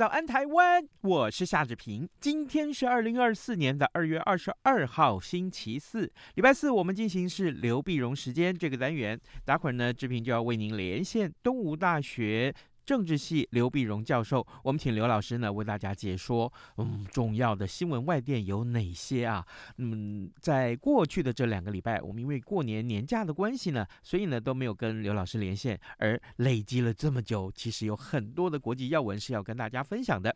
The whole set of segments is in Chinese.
早安台湾，我是夏志平。今天是二零二四年的二月二十二号，星期四，礼拜四，我们进行是刘碧荣时间这个单元。待会儿呢，志平就要为您连线东吴大学。政治系刘碧荣教授，我们请刘老师呢为大家解说，嗯，重要的新闻外电有哪些啊？嗯，在过去的这两个礼拜，我们因为过年年假的关系呢，所以呢都没有跟刘老师连线，而累积了这么久，其实有很多的国际要闻是要跟大家分享的。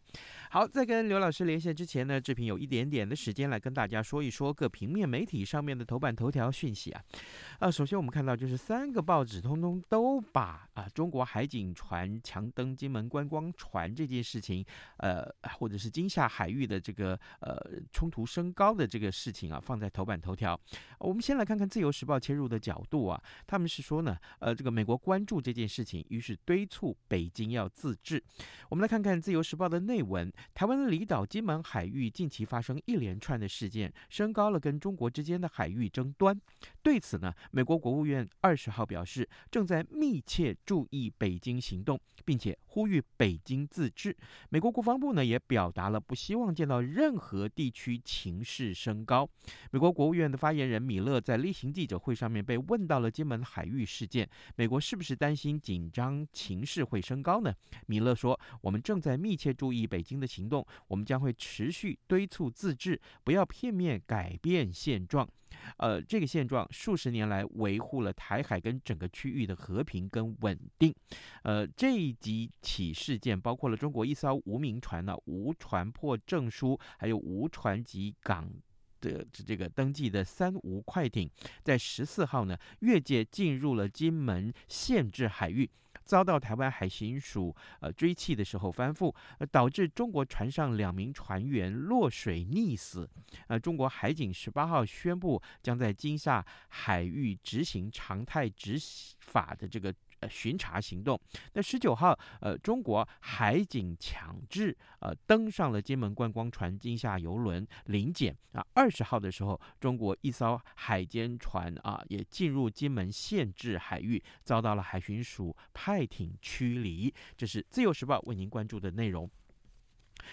好，在跟刘老师连线之前呢，志平有一点点的时间来跟大家说一说各平面媒体上面的头版头条讯息啊。啊，首先我们看到就是三个报纸通通都把啊中国海警船强登金门观光船这件事情，呃，或者是金厦海域的这个呃冲突升高的这个事情啊，放在头版头条。我们先来看看《自由时报》切入的角度啊，他们是说呢，呃，这个美国关注这件事情，于是敦促北京要自治。我们来看看《自由时报》的内文：台湾离岛金门海域近期发生一连串的事件，升高了跟中国之间的海域争端。对此呢，美国国务院二十号表示，正在密切注意北京行动，并。且呼吁北京自治。美国国防部呢也表达了不希望见到任何地区情势升高。美国国务院的发言人米勒在例行记者会上面被问到了金门海域事件，美国是不是担心紧张情势会升高呢？米勒说：“我们正在密切注意北京的行动，我们将会持续敦促自治，不要片面改变现状。”呃，这个现状数十年来维护了台海跟整个区域的和平跟稳定。呃，这几起事件包括了中国一艘无名船呢无船舶证书，还有无船籍港的这个登记的三无快艇，在十四号呢越界进入了金门限制海域。遭到台湾海巡署呃追缉的时候翻覆，呃导致中国船上两名船员落水溺死。呃，中国海警十八号宣布将在金厦海域执行常态执法的这个。巡查行动。那十九号，呃，中国海警强制呃登上了金门观光船金厦游轮临检啊。二十号的时候，中国一艘海监船啊也进入金门限制海域，遭到了海巡署派艇驱离。这是自由时报为您关注的内容。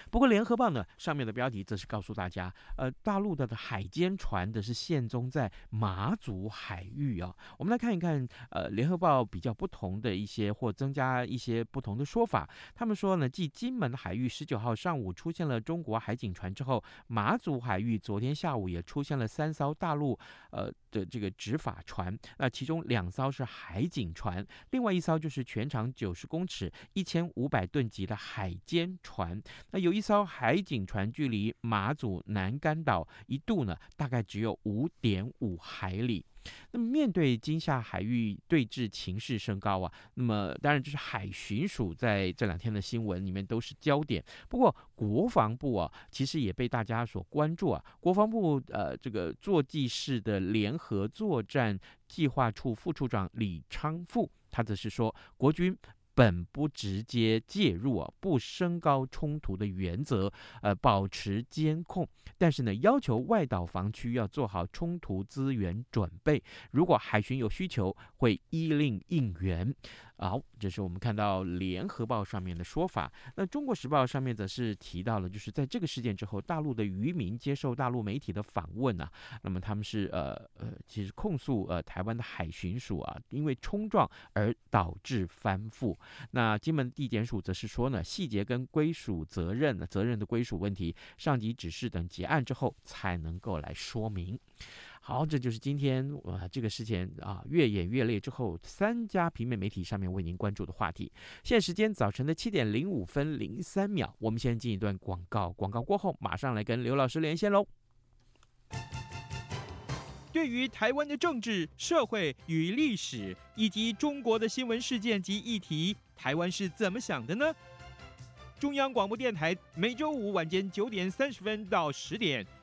不过，《联合报》呢上面的标题则是告诉大家，呃，大陆的海监船的是现踪在马祖海域啊。我们来看一看，呃，《联合报》比较不同的一些或增加一些不同的说法。他们说呢，继金门海域十九号上午出现了中国海警船之后，马祖海域昨天下午也出现了三艘大陆呃的这个执法船。那其中两艘是海警船，另外一艘就是全长九十公尺、一千五百吨级的海监船。那有一艘海警船距离马祖南竿岛一度呢，大概只有五点五海里。那么面对金厦海域对峙情势升高啊，那么当然就是海巡署在这两天的新闻里面都是焦点。不过国防部啊，其实也被大家所关注啊。国防部呃这个座记室的联合作战计划处副处长李昌富，他则是说国军。本不直接介入啊，不升高冲突的原则，呃，保持监控，但是呢，要求外岛防区要做好冲突资源准备，如果海巡有需求，会依令应援。好，这是我们看到联合报上面的说法。那中国时报上面则是提到了，就是在这个事件之后，大陆的渔民接受大陆媒体的访问啊，那么他们是呃呃，其实控诉呃台湾的海巡署啊，因为冲撞而导致翻覆。那金门地检署则是说呢，细节跟归属责任、责任的归属问题，上级指示等结案之后才能够来说明。好，这就是今天我、这个事件啊越演越烈之后，三家平面媒体上面为您关注的话题。现时间早晨的七点零五分零三秒，我们先进一段广告，广告过后马上来跟刘老师连线喽。对于台湾的政治、社会与历史，以及中国的新闻事件及议题，台湾是怎么想的呢？中央广播电台每周五晚间九点三十分到十点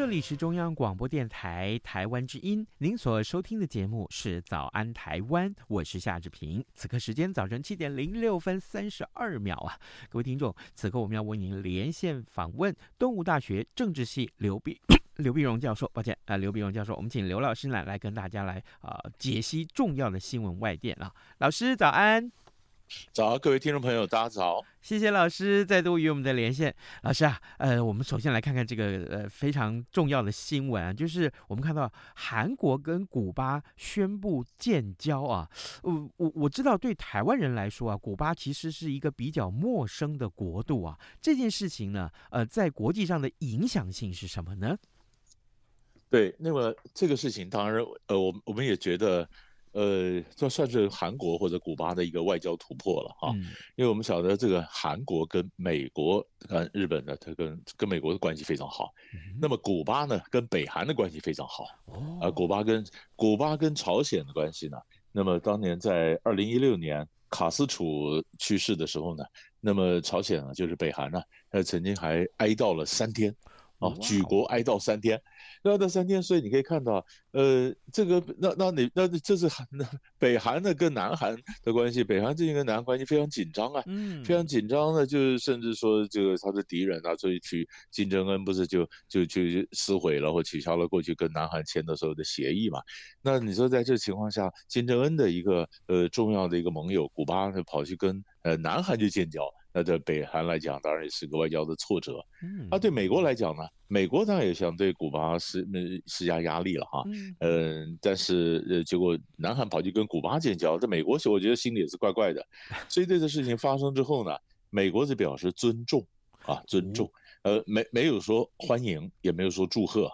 这里是中央广播电台台湾之音，您所收听的节目是《早安台湾》，我是夏志平。此刻时间早晨七点零六分三十二秒啊，各位听众，此刻我们要为您连线访问东吴大学政治系刘必刘必荣教授。抱歉啊，刘必荣教授，我们请刘老师来来跟大家来啊、解析重要的新闻外电啊。老师早安。早，各位听众朋友，大家早！谢谢老师再度与我们的连线。老师啊，呃，我们首先来看看这个呃非常重要的新闻啊，就是我们看到韩国跟古巴宣布建交啊。我我我知道，对台湾人来说啊，古巴其实是一个比较陌生的国度啊。这件事情呢，呃，在国际上的影响性是什么呢？对，那么这个事情当然，呃，我我们也觉得。呃，这算是韩国或者古巴的一个外交突破了哈，因为我们晓得这个韩国跟美国、跟日本呢，它跟跟美国的关系非常好。那么古巴呢，跟北韩的关系非常好。啊，古巴跟古巴跟朝鲜的关系呢，那么当年在二零一六年卡斯楚去世的时候呢，那么朝鲜呢，就是北韩呢，呃，曾经还哀悼了三天，啊，举国哀悼三天。那那三天，所以你可以看到，呃，这个那那你那这是韩那 北韩的跟南韩的关系，北韩最近跟南韩关系非常紧张啊，嗯，非常紧张的，就是甚至说这个他的敌人啊，所以去金正恩不是就就就撕毁了或取消了过去跟南韩签的所有的协议嘛？那你说在这情况下，金正恩的一个呃重要的一个盟友古巴跑去跟呃南韩去建交。那对北韩来讲，当然也是个外交的挫折。嗯，啊，对美国来讲呢，美国当然也想对古巴施施加压力了哈。嗯，呃，但是呃，结果南韩跑去跟古巴建交，在美国时我觉得心里也是怪怪的。所以这个事情发生之后呢，美国是表示尊重啊，尊重，呃，没没有说欢迎，也没有说祝贺。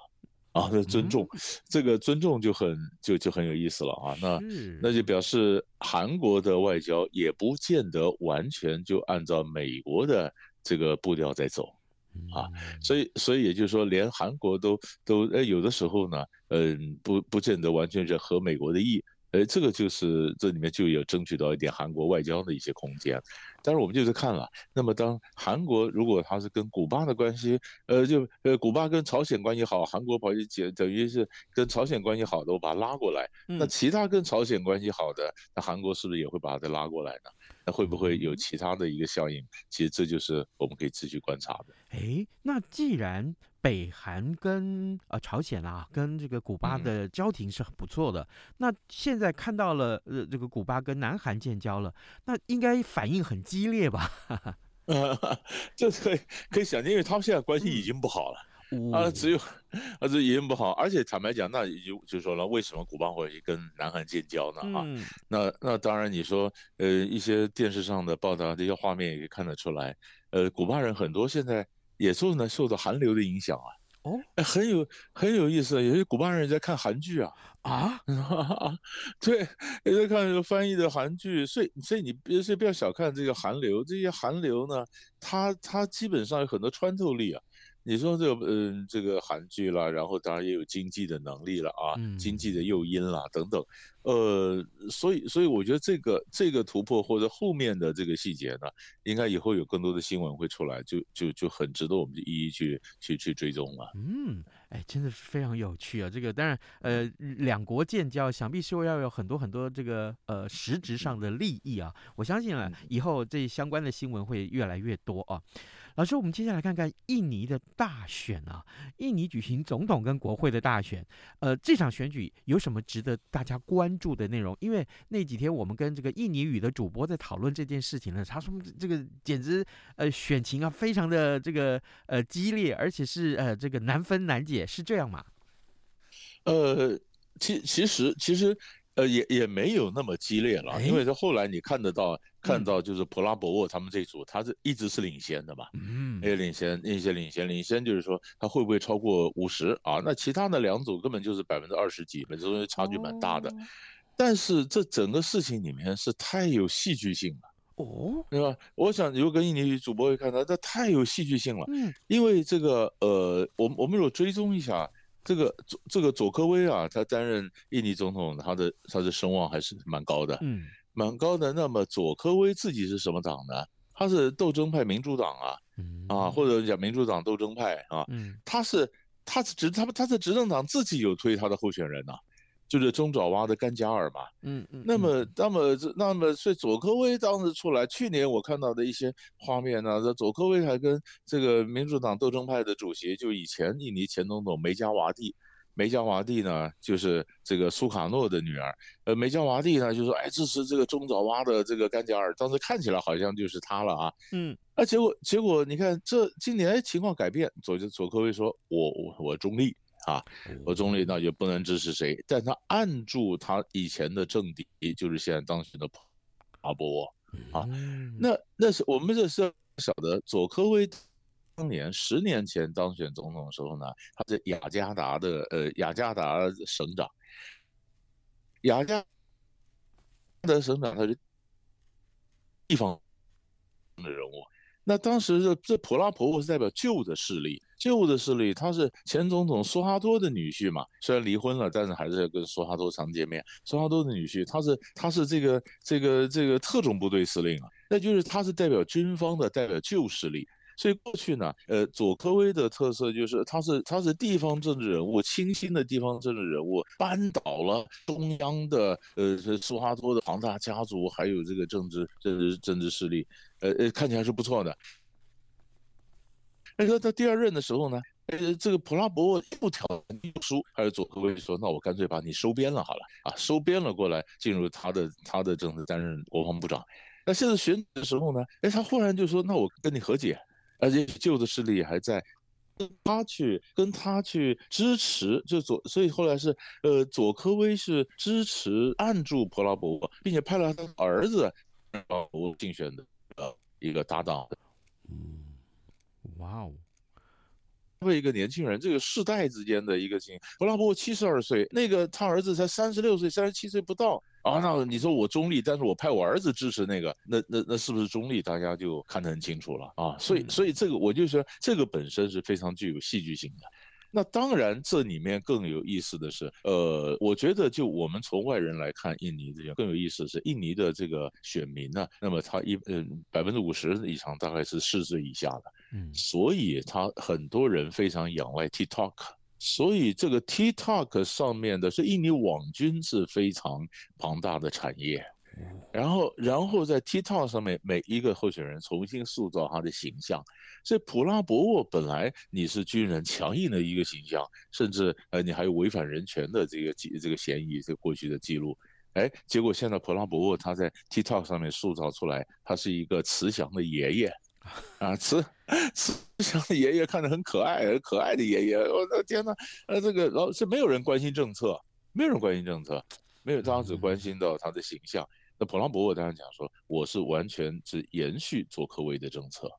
啊，那尊重，这个尊重就很就就很有意思了啊。那那就表示韩国的外交也不见得完全就按照美国的这个步调在走，啊，所以所以也就是说，连韩国都都呃有的时候呢，嗯，不不见得完全是合美国的意。哎，这个就是这里面就有争取到一点韩国外交的一些空间，但是我们就是看了，那么当韩国如果他是跟古巴的关系，呃，就呃古巴跟朝鲜关系好，韩国跑去解，等于是跟朝鲜关系好的，我把它拉过来，那其他跟朝鲜关系好的，那韩国是不是也会把它拉过来呢？那会不会有其他的一个效应？其实这就是我们可以持续观察的。哎，那既然北韩跟呃朝鲜啊，跟这个古巴的交情是很不错的，嗯、那现在看到了呃这个古巴跟南韩建交了，那应该反应很激烈吧？呃，这可以可以想见，因为他们现在关系已经不好了。嗯啊，只有啊，这也不好，而且坦白讲，那也就就说了，为什么古巴会跟南韩建交呢？啊，嗯、那那当然，你说呃，一些电视上的报道，这些画面也可以看得出来，呃，古巴人很多现在也受呢受到韩流的影响啊。哦，很有很有意思，有些古巴人在看韩剧啊。啊，对，也在看这个翻译的韩剧，所以所以你别所以不要小看这个韩流，这些韩流呢，它它基本上有很多穿透力啊。你说这个，嗯、呃，这个韩剧啦，然后当然也有经济的能力了啊，嗯、经济的诱因啦等等，呃，所以所以我觉得这个这个突破或者后面的这个细节呢，应该以后有更多的新闻会出来，就就就很值得我们一一去去去追踪了。嗯，哎，真的是非常有趣啊！这个当然，呃，两国建交，想必是要有很多很多这个呃实质上的利益啊。我相信啊，以后这相关的新闻会越来越多啊。老师，我们接下来看看印尼的大选啊，印尼举行总统跟国会的大选，呃，这场选举有什么值得大家关注的内容？因为那几天我们跟这个印尼语的主播在讨论这件事情呢，他说这个简直呃选情啊非常的这个呃激烈，而且是呃这个难分难解，是这样吗？呃，其其实其实呃也也没有那么激烈了，因为在后来你看得到。看到就是普拉博沃他们这组，他是一直是领先的嘛，嗯，也领先，一些领先，领先就是说他会不会超过五十啊？那其他的两组根本就是百分之二十几，这中间差距蛮大的。但是这整个事情里面是太有戏剧性了，哦，对吧？我想如果跟印尼主播会看到，这太有戏剧性了，嗯，因为这个呃，我我们如果追踪一下这个佐这个佐科威啊，他担任印尼总统，他的他的声望还是蛮高的，嗯。蛮高的。那么佐科威自己是什么党呢？他是斗争派民主党啊，啊，或者讲民主党斗争派啊。他是他是执他们他是执政党自己有推他的候选人呐、啊，就是中爪哇的甘加尔嘛。嗯嗯。那么那么那么所以佐科威当时出来，去年我看到的一些画面呢，这佐科威还跟这个民主党斗争派的主席，就以前印尼前总统梅加瓦蒂。梅加瓦蒂呢，就是这个苏卡诺的女儿。呃，梅加瓦蒂呢，就说，哎，支持这个中爪哇的这个甘加尔，当时看起来好像就是他了啊。嗯。啊，结果结果你看，这今年情况改变，佐就佐科威说，我我我中立啊，我中立，那也不能支持谁。但他按住他以前的政敌，就是现在当选的阿波沃啊。那那是我们这是晓得左科威。当年十年前当选总统的时候呢，他是雅加达的呃雅加达省长，雅加的省长他是地方的人物。那当时这这普拉婆沃是代表旧的势力，旧的势力，他是前总统苏哈多的女婿嘛，虽然离婚了，但是还是跟苏哈多常见面。苏哈多的女婿，他是他是这个这个这个特种部队司令啊，那就是他是代表军方的，代表旧势力。所以过去呢，呃，佐科威的特色就是他是他是地方政治人物，清新的地方政治人物，扳倒了中央的呃苏哈多的庞大家族，还有这个政治政治政治势力，呃呃，看起来是不错的。那说他第二任的时候呢，呃，这个普拉博沃不挑不输，还是佐科威说，那我干脆把你收编了好了啊，收编了过来，进入他的他的政治担任国防部长。那现在选举的时候呢，哎，他忽然就说，那我跟你和解。而且旧的势力还在，跟他去跟他去支持，就左，所以后来是呃佐科威是支持按住普拉博沃，并且派了他儿子然后竞选的呃一个搭档。嗯，哇哦。为一个年轻人，这个世代之间的一个情，普拉博沃七十二岁，那个他儿子才三十六岁，三十七岁不到啊。那你说我中立，但是我派我儿子支持那个，那那那是不是中立？大家就看得很清楚了啊。所以所以这个我就说，这个本身是非常具有戏剧性的。那当然，这里面更有意思的是，呃，我觉得就我们从外人来看，印尼这边更有意思的是，印尼的这个选民呢，那么他一嗯百分之五十以上大概是四十岁以下的，嗯，所以他很多人非常仰赖 TikTok，所以这个 TikTok 上面的是印尼网军是非常庞大的产业。然后，然后在 TikTok 上面，每一个候选人重新塑造他的形象。所以普拉博沃本来你是军人强硬的一个形象，甚至呃你还有违反人权的这个记这个嫌疑，这个过去的记录。哎，结果现在普拉博沃他在 TikTok 上面塑造出来，他是一个慈祥的爷爷，啊慈慈祥的爷爷看着很可爱，很可爱的爷爷。我的天哪，呃这个老是没有人关心政策，没有人关心政策，没有，大家只关心到他的形象。那普朗博沃当然讲说，我是完全是延续佐科威的政策。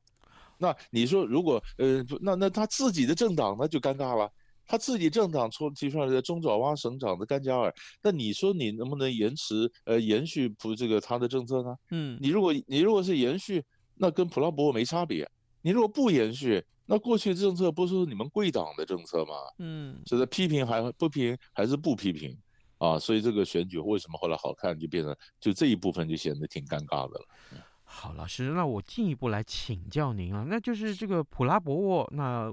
那你说，如果呃，那那他自己的政党那就尴尬了。他自己政党出提出来的中爪哇省长的甘加尔，那你说你能不能延迟呃延续不这个他的政策呢？嗯，你如果你如果是延续，那跟普拉博沃没差别。你如果不延续，那过去政策不是你们贵党的政策吗？嗯，是在批评还不批评还是不批评啊？所以这个选举为什么后来好看，就变成就这一部分就显得挺尴尬的了。好，老师，那我进一步来请教您啊，那就是这个普拉博沃，那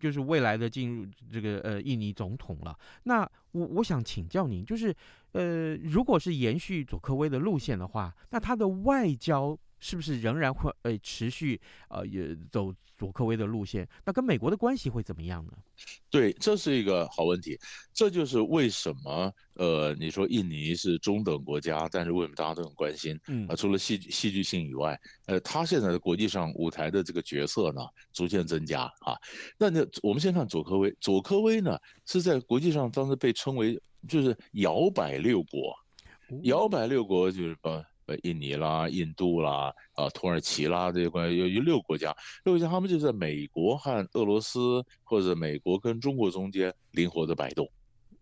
就是未来的进入这个呃印尼总统了。那我我想请教您，就是呃，如果是延续佐科威的路线的话，那他的外交是不是仍然会呃持续呃也走佐科威的路线？那跟美国的关系会怎么样呢？对，这是一个好问题。这就是为什么呃，你说印尼是中等国家，但是为什么大家都很关心？嗯啊，除了戏戏剧性以外，呃，他现在的国际上舞台的这个角色呢，逐渐增加啊。那那我们先看佐科威，佐科威呢是在国际上当时被称为就是摇摆六国，摇摆六国就是把。呃，印尼啦、印度啦、啊，土耳其啦，这些关系有有六个国家，六个国家他们就在美国和俄罗斯或者美国跟中国中间灵活的摆动，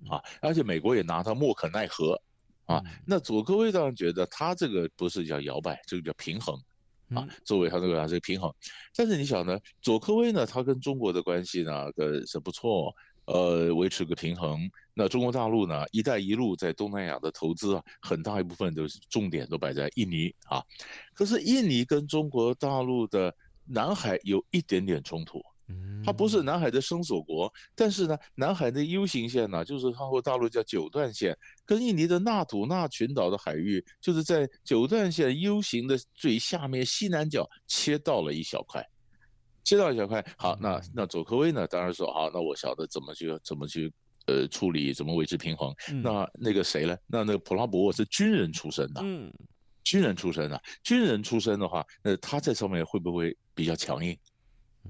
啊，而且美国也拿它莫可奈何，啊，那佐科威当然觉得他这个不是叫摇摆，这个叫平衡，啊，作为他这个他是平衡，但是你想呢，佐科威呢，他跟中国的关系呢，呃，是不错。呃，维持个平衡。那中国大陆呢？“一带一路”在东南亚的投资啊，很大一部分都是重点都摆在印尼啊。可是印尼跟中国大陆的南海有一点点冲突，它不是南海的生索国，但是呢，南海的 U 型线呢，就是它和大陆叫九段线，跟印尼的纳土纳群岛的海域，就是在九段线 U 型的最下面西南角切到了一小块。切到一小块，好，那那佐科威呢？当然说好，那我晓得怎么去怎么去呃处理，怎么维持平衡。嗯、那那个谁呢？那那个普拉博沃是军人出身的，嗯，军人出身的，军人出身的话，那他在上面会不会比较强硬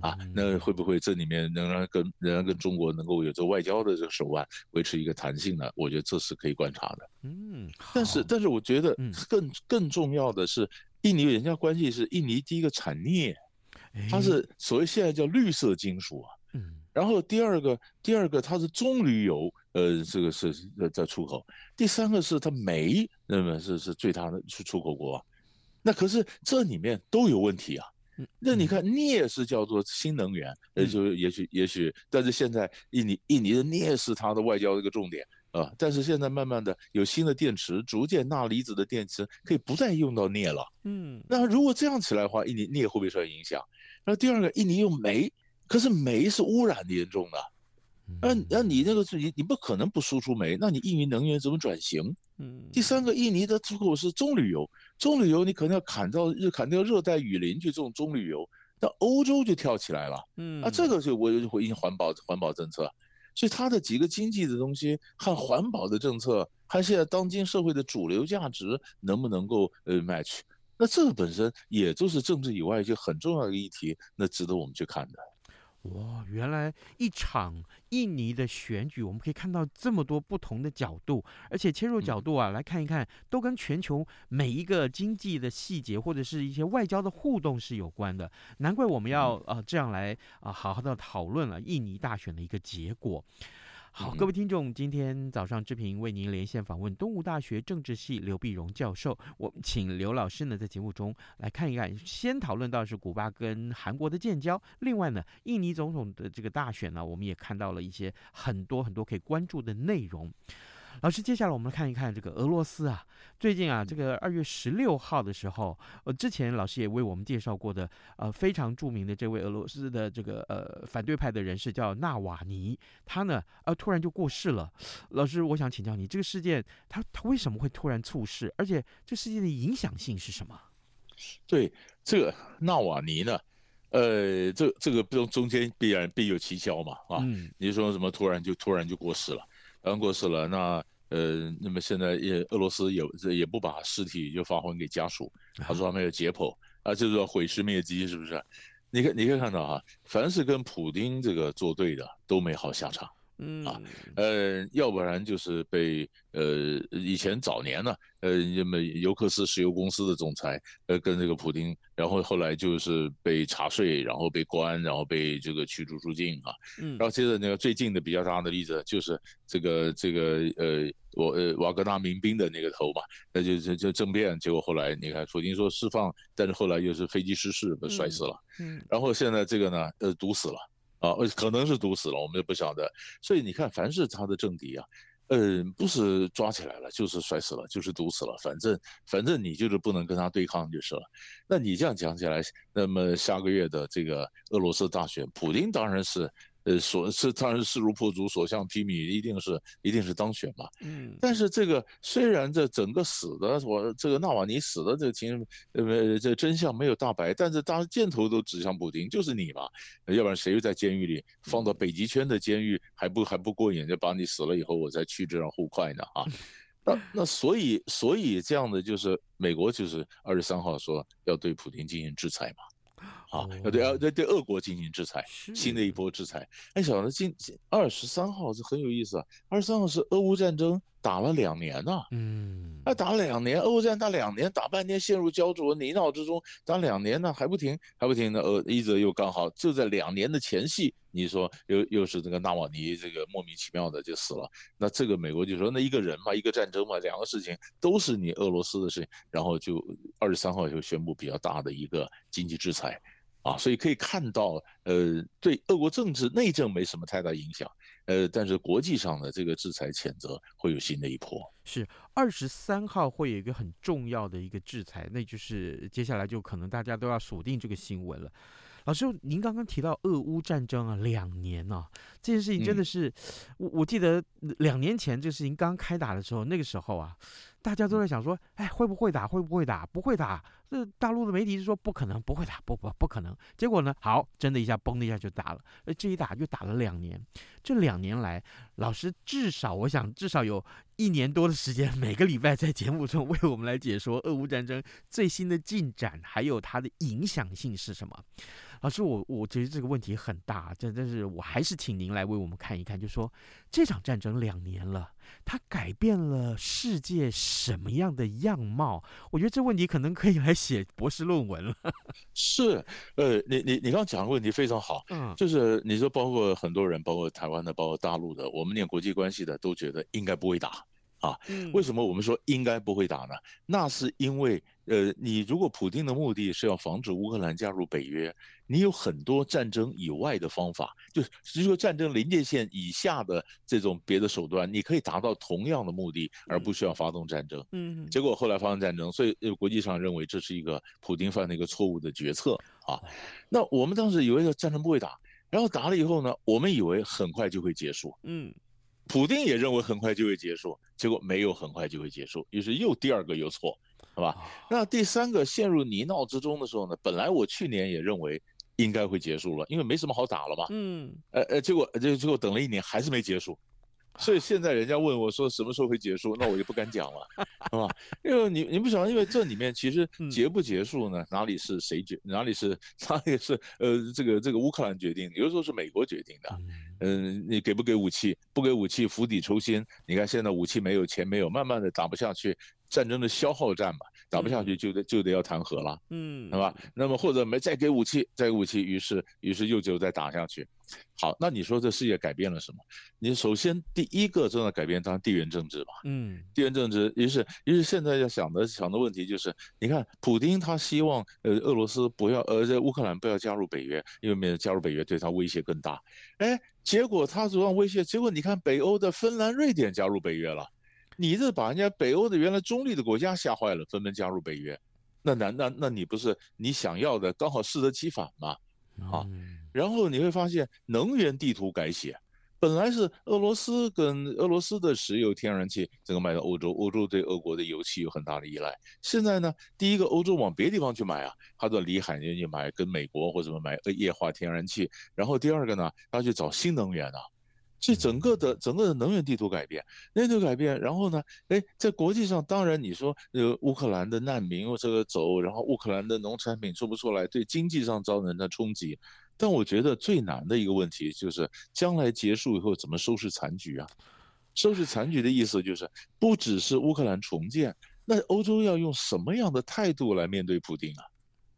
啊？那会不会这里面仍然跟仍然跟中国能够有着外交的这个手腕维持一个弹性呢？我觉得这是可以观察的。嗯，但是但是我觉得更更重要的是，印尼人家关系是印尼第一个产镍。它是所谓现在叫绿色金属啊，嗯，然后第二个，第二个它是棕榈油，呃，这个是在出口，第三个是它煤，那么是是最大的出出口国啊，那可是这里面都有问题啊，那你看。镍是叫做新能源，呃，就也许也许，但是现在印尼印尼的镍是它的外交的一个重点。啊！但是现在慢慢的有新的电池，逐渐钠离子的电池可以不再用到镍了。嗯，那如果这样起来的话，印尼镍会不会受到影响？那第二个，印尼用煤，可是煤是污染的严重的。那那你那个是你你不可能不输出煤，那你印尼能源怎么转型？嗯。第三个，印尼的出口是棕榈油，棕榈油你可能要砍到日砍掉热带雨林去种棕榈油，那欧洲就跳起来了。嗯，啊，这个就我就回应环保环保政策。所以它的几个经济的东西和环保的政策，和现在当今社会的主流价值能不能够呃 match？那这个本身也就是政治以外一些很重要的议题，那值得我们去看的。哇，原来一场印尼的选举，我们可以看到这么多不同的角度，而且切入角度啊，来看一看，都跟全球每一个经济的细节或者是一些外交的互动是有关的。难怪我们要呃这样来啊、呃、好好的讨论了印尼大选的一个结果。好，各位听众，今天早上志平为您连线访问东吴大学政治系刘碧荣教授。我们请刘老师呢在节目中来看一看，先讨论到是古巴跟韩国的建交，另外呢，印尼总统的这个大选呢，我们也看到了一些很多很多可以关注的内容。老师，接下来我们来看一看这个俄罗斯啊。最近啊，这个二月十六号的时候，呃，之前老师也为我们介绍过的，呃，非常著名的这位俄罗斯的这个呃反对派的人士叫纳瓦尼，他呢，呃，突然就过世了。老师，我想请教你，这个事件他他为什么会突然猝逝？而且这事件的影响性是什么？对，这个纳瓦尼呢，呃，这这个中中间必然必有蹊跷嘛，啊，嗯、你说什么突然就突然就过世了？刚过世了，那呃，那么现在也俄罗斯也也不把尸体就发还给家属，他说他没有解剖啊，就是说毁尸灭迹，是不是？你看，你可以看到哈，凡是跟普丁这个作对的都没好下场。嗯。啊，呃，要不然就是被呃以前早年呢，呃，那么尤克斯石油公司的总裁，呃，跟这个普京，然后后来就是被查税，然后被关，然后被这个驱逐出境啊。嗯，然后接着那个最近的比较大的例子就是这个这个呃我呃瓦格纳民兵的那个头嘛，那就就就政变，结果后来你看普京说释放，但是后来又是飞机失事，被摔死了，嗯，然后现在这个呢，呃，毒死了啊，可能是毒死了，我们也不晓得，所以你看，凡是他的政敌啊。呃，不是抓起来了，就是摔死了，就是毒死了。反正反正你就是不能跟他对抗就是了。那你这样讲起来，那么下个月的这个俄罗斯大选，普京当然是。呃，所是当然势如破竹，所向披靡，一定是一定是当选嘛。嗯，但是这个虽然这整个死的我这个纳瓦尼死的这个情呃这真相没有大白，但是大家箭头都指向普京，就是你嘛，要不然谁又在监狱里放到北极圈的监狱还不还不过瘾，就把你死了以后我再去这样互快呢啊？那那所以所以这样的就是美国就是二十三号说要对普京进行制裁嘛。啊，要对要对对俄国进行制裁，新的一波制裁。哎，小子今二十三号是很有意思啊，二十三号是俄乌战争打了两年呐，嗯，那打了两年，俄乌战打两年，打半天陷入焦灼泥淖之中，打两年呢还不停还不停的，呃，一则又刚好就在两年的前夕，你说又又是这个纳瓦尼这个莫名其妙的就死了，那这个美国就说那一个人嘛，一个战争嘛，两个事情都是你俄罗斯的事情，然后就二十三号就宣布比较大的一个经济制裁。啊，所以可以看到，呃，对俄国政治内政没什么太大影响，呃，但是国际上的这个制裁谴责会有新的一波。是二十三号会有一个很重要的一个制裁，那就是接下来就可能大家都要锁定这个新闻了。老师，您刚刚提到俄乌战争啊，两年啊，这件事情真的是，我、嗯、我记得两年前这个事情刚开打的时候，那个时候啊。大家都在想说，哎，会不会打？会不会打？不会打。这大陆的媒体是说不可能，不会打，不不不可能。结果呢，好，真的一下嘣的一下就打了。呃，这一打就打了两年。这两年来，老师至少我想至少有一年多的时间，每个礼拜在节目中为我们来解说俄乌战争最新的进展，还有它的影响性是什么。老师，我我觉得这个问题很大，但但是我还是请您来为我们看一看，就说这场战争两年了，它改变了世界什么样的样貌？我觉得这问题可能可以来写博士论文了。是，呃，你你你刚刚讲的问题非常好，嗯，就是你说包括很多人，包括台湾的，包括大陆的，我们念国际关系的都觉得应该不会打。啊，为什么我们说应该不会打呢？那是因为，呃，你如果普京的目的是要防止乌克兰加入北约，你有很多战争以外的方法，就是只有战争临界线以下的这种别的手段，你可以达到同样的目的，而不需要发动战争。嗯，结果后来发动战争，所以国际上认为这是一个普京犯的一个错误的决策啊。那我们当时以为战争不会打，然后打了以后呢，我们以为很快就会结束。嗯。普丁也认为很快就会结束，结果没有很快就会结束，于是又第二个又错，是吧？那第三个陷入泥淖之中的时候呢？本来我去年也认为应该会结束了，因为没什么好打了嘛。嗯。呃呃，结果结结果等了一年还是没结束。所以现在人家问我说什么时候会结束，那我就不敢讲了，是吧？因为你你不晓得，因为这里面其实结不结束呢？哪里是谁决？哪里是哪里是呃这个这个乌克兰决定？有的时候是美国决定的。嗯，你给不给武器？不给武器，釜底抽薪。你看现在武器没有，钱没有，慢慢的打不下去，战争的消耗战嘛，打不下去就得就得要谈和了，嗯，是吧？那么或者没再给武器，再给武器，于是于是又就再打下去。好，那你说这世界改变了什么？你首先第一个重要改变，当然地缘政治吧。嗯，地缘政治，于是于是现在要想的想的问题就是，你看普京他希望呃俄罗斯不要呃这乌克兰不要加入北约，因为加入北约对他威胁更大。哎，结果他主要威胁，结果你看北欧的芬兰、瑞典加入北约了，你这把人家北欧的原来中立的国家吓坏了，纷纷加入北约，那难道那，那你不是你想要的刚好适得其反吗？啊？嗯然后你会发现能源地图改写，本来是俄罗斯跟俄罗斯的石油、天然气整个卖到欧洲，欧洲对俄国的油气有很大的依赖。现在呢，第一个欧洲往别地方去买啊，他到里海那去买，跟美国或者什么买液化天然气。然后第二个呢，他去找新能源啊，这整个的整个的能源地图改变，能源地图改变。然后呢，哎，在国际上，当然你说呃乌克兰的难民这个走，然后乌克兰的农产品出不出来，对经济上造成的冲击。但我觉得最难的一个问题就是，将来结束以后怎么收拾残局啊？收拾残局的意思就是，不只是乌克兰重建，那欧洲要用什么样的态度来面对普丁啊？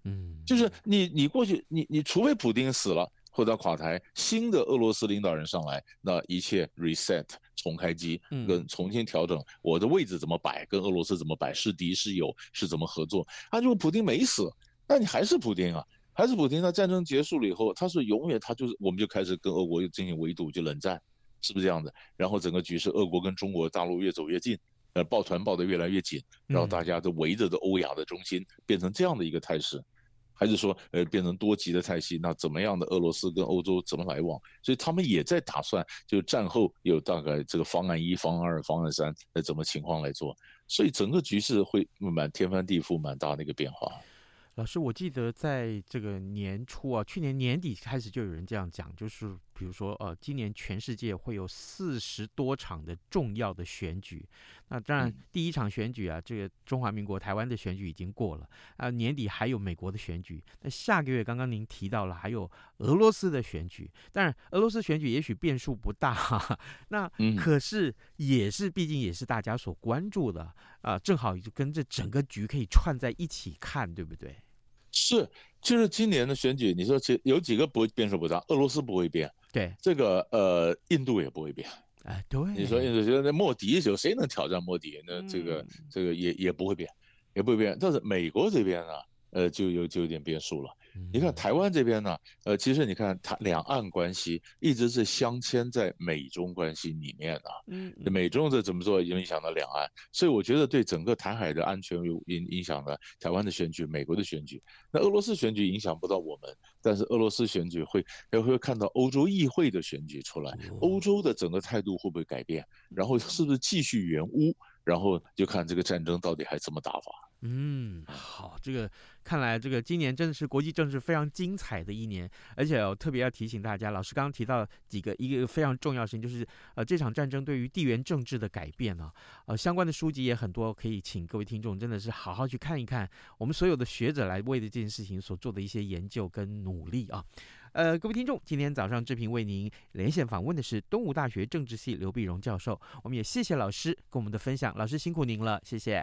嗯，就是你你过去你你除非普丁死了，或者垮台，新的俄罗斯领导人上来，那一切 reset 重开机，跟重新调整我的位置怎么摆，跟俄罗斯怎么摆，是敌是友，是怎么合作？啊，如果普京没死，那你还是普京啊，还是普京。那战争结束了以后，他是永远，他就是我们就开始跟俄国进行围堵，就冷战，是不是这样的？然后整个局势，俄国跟中国大陆越走越近，呃，抱团抱得越来越紧，然后大家都围着的欧亚的中心，变成这样的一个态势。还是说，呃，变成多极的态系，那怎么样的俄罗斯跟欧洲怎么来往？所以他们也在打算，就战后有大概这个方案一、方案二、方案三，那，怎么情况来做？所以整个局势会蛮天翻地覆，蛮大的一个变化。老师，我记得在这个年初啊，去年年底开始就有人这样讲，就是比如说，呃，今年全世界会有四十多场的重要的选举。那当然，第一场选举啊，这个中华民国台湾的选举已经过了啊，年底还有美国的选举。那下个月刚刚您提到了还有俄罗斯的选举，当然俄罗斯选举也许变数不大，哈哈，那可是也是毕竟也是大家所关注的啊，正好就跟这整个局可以串在一起看，对不对？是，就是今年的选举，你说其有几个不会变数不大，俄罗斯不会变，对，这个呃，印度也不会变，哎，对，你说印度觉得那莫迪有谁能挑战莫迪？那这个、嗯、这个也也不会变，也不会变，但是美国这边呢，呃，就有就有点变数了。你看台湾这边呢，呃，其实你看它两岸关系一直是镶嵌在美中关系里面的，嗯，美中这怎么做影响到两岸，所以我觉得对整个台海的安全有影影响的，台湾的选举、美国的选举，那俄罗斯选举影响不到我们，但是俄罗斯选举会也会看到欧洲议会的选举出来，欧洲的整个态度会不会改变，然后是不是继续援乌，然后就看这个战争到底还怎么打法。嗯，好，这个看来这个今年真的是国际政治非常精彩的一年，而且我特别要提醒大家，老师刚刚提到几个一个非常重要的事情，就是呃这场战争对于地缘政治的改变啊，呃相关的书籍也很多，可以请各位听众真的是好好去看一看，我们所有的学者来为的这件事情所做的一些研究跟努力啊，呃各位听众，今天早上志平为您连线访问的是东吴大学政治系刘碧荣教授，我们也谢谢老师跟我们的分享，老师辛苦您了，谢谢。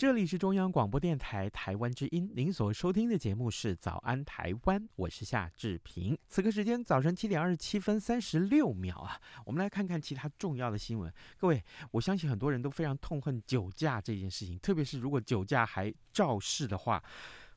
这里是中央广播电台台湾之音，您所收听的节目是《早安台湾》，我是夏志平。此刻时间早晨七点二十七分三十六秒啊，我们来看看其他重要的新闻。各位，我相信很多人都非常痛恨酒驾这件事情，特别是如果酒驾还肇事的话。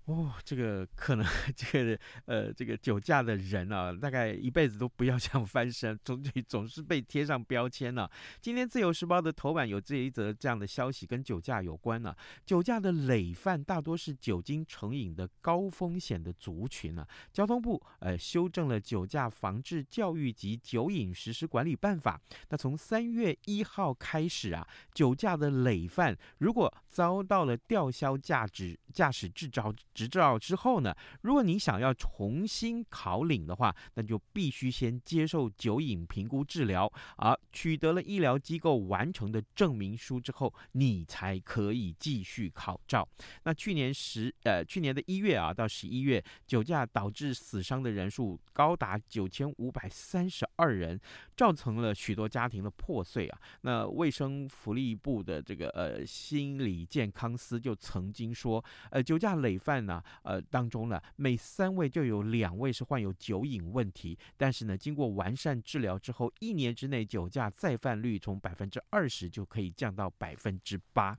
哦，这个可能 这个呃，这个酒驾的人啊，大概一辈子都不要 想翻身，总总是被贴上标签呢、今天《自由时报》的头版有这一则这样的消息，跟酒驾有关呢、酒驾的累犯大多是酒精成瘾的高风险的族群呢、啊。交通部呃修正了《酒驾防治教育及酒瘾实施管理办法》，那从三月一号开始啊，酒驾的累犯如果遭到了吊销驾驶驾驶执照。执照之后呢，如果你想要重新考领的话，那就必须先接受酒瘾评估治疗，而取得了医疗机构完成的证明书之后，你才可以继续考照。那去年十呃去年的一月啊到十一月，酒驾导致死伤的人数高达九千五百三十二人，造成了许多家庭的破碎啊。那卫生福利部的这个呃心理健康司就曾经说，呃酒驾累犯。呢，呃，当中呢，每三位就有两位是患有酒瘾问题，但是呢，经过完善治疗之后，一年之内酒驾再犯率从百分之二十就可以降到百分之八。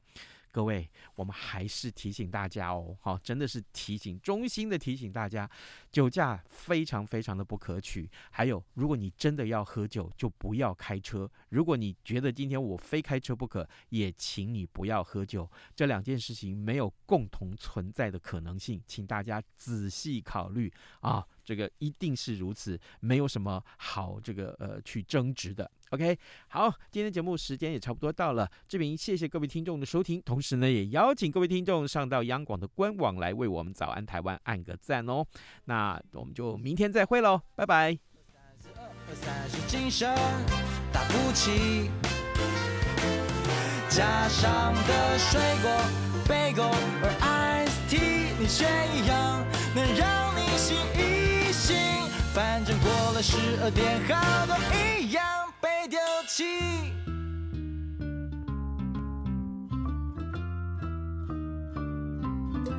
各位，我们还是提醒大家哦，好，真的是提醒，衷心的提醒大家，酒驾非常非常的不可取。还有，如果你真的要喝酒，就不要开车。如果你觉得今天我非开车不可，也请你不要喝酒。这两件事情没有共同存在的可能性，请大家仔细考虑啊。这个一定是如此，没有什么好这个呃去争执的。OK，好，今天节目时间也差不多到了，志平谢谢各位听众的收听，同时呢也邀请各位听众上到央广的官网来为我们早安台湾按个赞哦。那我们就明天再会喽，拜拜。加上的水果，Bagel 和 Ice Tea，你选一样，能让你心一。反正过了十二点，好多一样被丢弃。